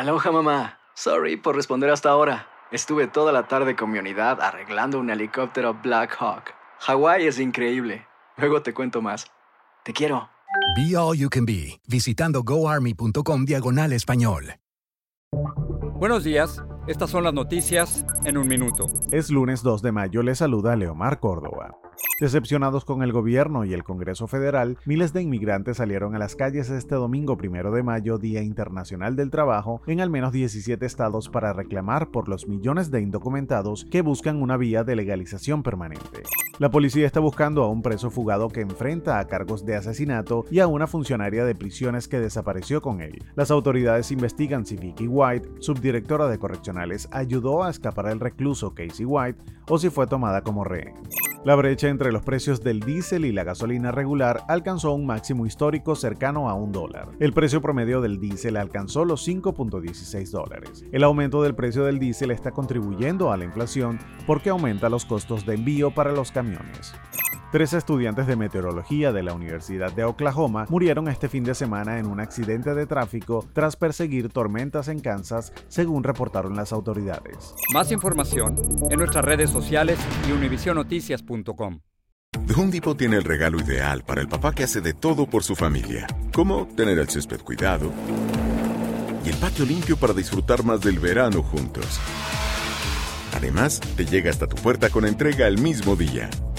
Aloha mamá. Sorry por responder hasta ahora. Estuve toda la tarde con mi unidad arreglando un helicóptero Black Hawk. Hawái es increíble. Luego te cuento más. Te quiero. Be All You Can Be, visitando goarmy.com diagonal español. Buenos días, estas son las noticias en un minuto. Es lunes 2 de mayo, le saluda Leomar Córdoba. Decepcionados con el gobierno y el Congreso Federal, miles de inmigrantes salieron a las calles este domingo primero de mayo, Día Internacional del Trabajo, en al menos 17 estados para reclamar por los millones de indocumentados que buscan una vía de legalización permanente. La policía está buscando a un preso fugado que enfrenta a cargos de asesinato y a una funcionaria de prisiones que desapareció con él. Las autoridades investigan si Vicky White, subdirectora de correccionales, ayudó a escapar al recluso Casey White o si fue tomada como rehén. La brecha entre los precios del diésel y la gasolina regular alcanzó un máximo histórico cercano a un dólar. El precio promedio del diésel alcanzó los 5.16 dólares. El aumento del precio del diésel está contribuyendo a la inflación porque aumenta los costos de envío para los camiones. Tres estudiantes de meteorología de la Universidad de Oklahoma murieron este fin de semana en un accidente de tráfico tras perseguir tormentas en Kansas, según reportaron las autoridades. Más información en nuestras redes sociales y univisionoticias.com. The Home Depot tiene el regalo ideal para el papá que hace de todo por su familia, como tener el césped cuidado y el patio limpio para disfrutar más del verano juntos. Además, te llega hasta tu puerta con entrega el mismo día.